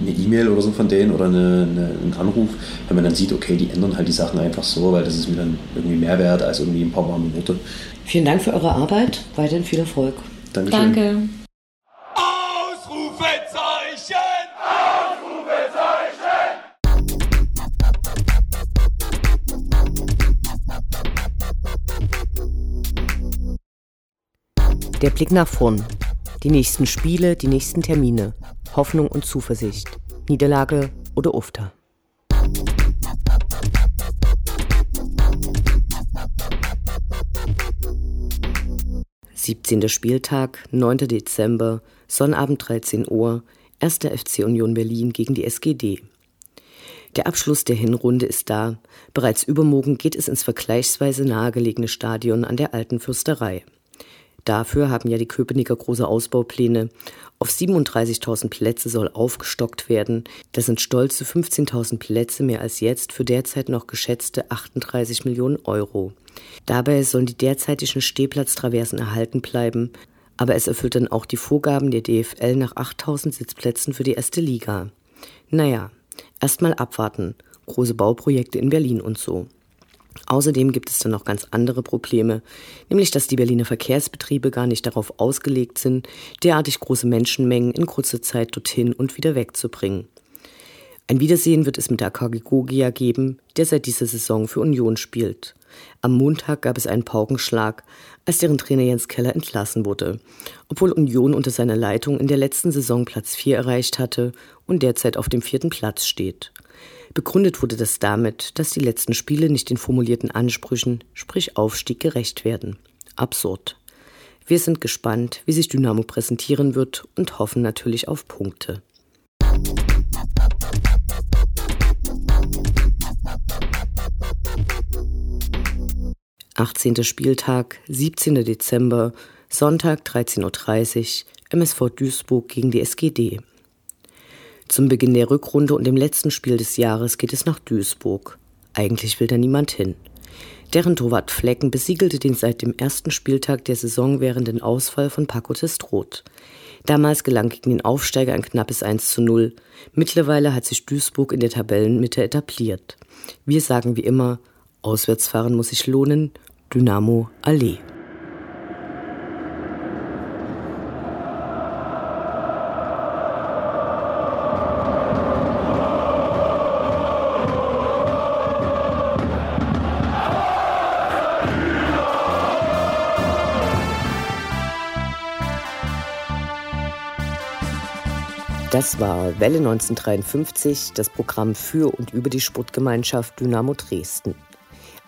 eine E-Mail oder so von denen oder eine, eine, einen Anruf, wenn man dann sieht, okay, die ändern halt die Sachen einfach so, weil das ist mir dann irgendwie mehr wert als irgendwie ein paar warme Worte. Vielen Dank für eure Arbeit, weiterhin viel Erfolg. Dankeschön. Danke. Der Blick nach vorn. Die nächsten Spiele, die nächsten Termine. Hoffnung und Zuversicht. Niederlage oder Ufter. Siebzehnter Spieltag, 9. Dezember, Sonnabend 13 Uhr, 1. FC Union Berlin gegen die SGD. Der Abschluss der Hinrunde ist da. Bereits übermorgen geht es ins vergleichsweise nahegelegene Stadion an der Alten Fürsterei. Dafür haben ja die Köpenicker große Ausbaupläne. Auf 37.000 Plätze soll aufgestockt werden. Das sind stolze 15.000 Plätze mehr als jetzt für derzeit noch geschätzte 38 Millionen Euro. Dabei sollen die derzeitigen Stehplatztraversen erhalten bleiben, aber es erfüllt dann auch die Vorgaben der DFL nach 8000 Sitzplätzen für die erste Liga. Naja, erstmal abwarten. Große Bauprojekte in Berlin und so. Außerdem gibt es dann noch ganz andere Probleme, nämlich dass die Berliner Verkehrsbetriebe gar nicht darauf ausgelegt sind, derartig große Menschenmengen in kurzer Zeit dorthin und wieder wegzubringen. Ein Wiedersehen wird es mit Akagi Gogia geben, der seit dieser Saison für Union spielt. Am Montag gab es einen Paukenschlag, als deren Trainer Jens Keller entlassen wurde, obwohl Union unter seiner Leitung in der letzten Saison Platz 4 erreicht hatte und derzeit auf dem vierten Platz steht. Begründet wurde das damit, dass die letzten Spiele nicht den formulierten Ansprüchen, sprich Aufstieg, gerecht werden. Absurd. Wir sind gespannt, wie sich Dynamo präsentieren wird und hoffen natürlich auf Punkte. 18. Spieltag, 17. Dezember, Sonntag 13.30 Uhr, MSV Duisburg gegen die SGD. Zum Beginn der Rückrunde und dem letzten Spiel des Jahres geht es nach Duisburg. Eigentlich will da niemand hin. Deren Torwart Flecken besiegelte den seit dem ersten Spieltag der Saison währenden Ausfall von Paco Testroth. Damals gelang gegen den Aufsteiger ein knappes 1 zu 0. Mittlerweile hat sich Duisburg in der Tabellenmitte etabliert. Wir sagen wie immer, Auswärtsfahren muss sich lohnen, Dynamo Allee. Das war Welle 1953, das Programm für und über die Sportgemeinschaft Dynamo Dresden.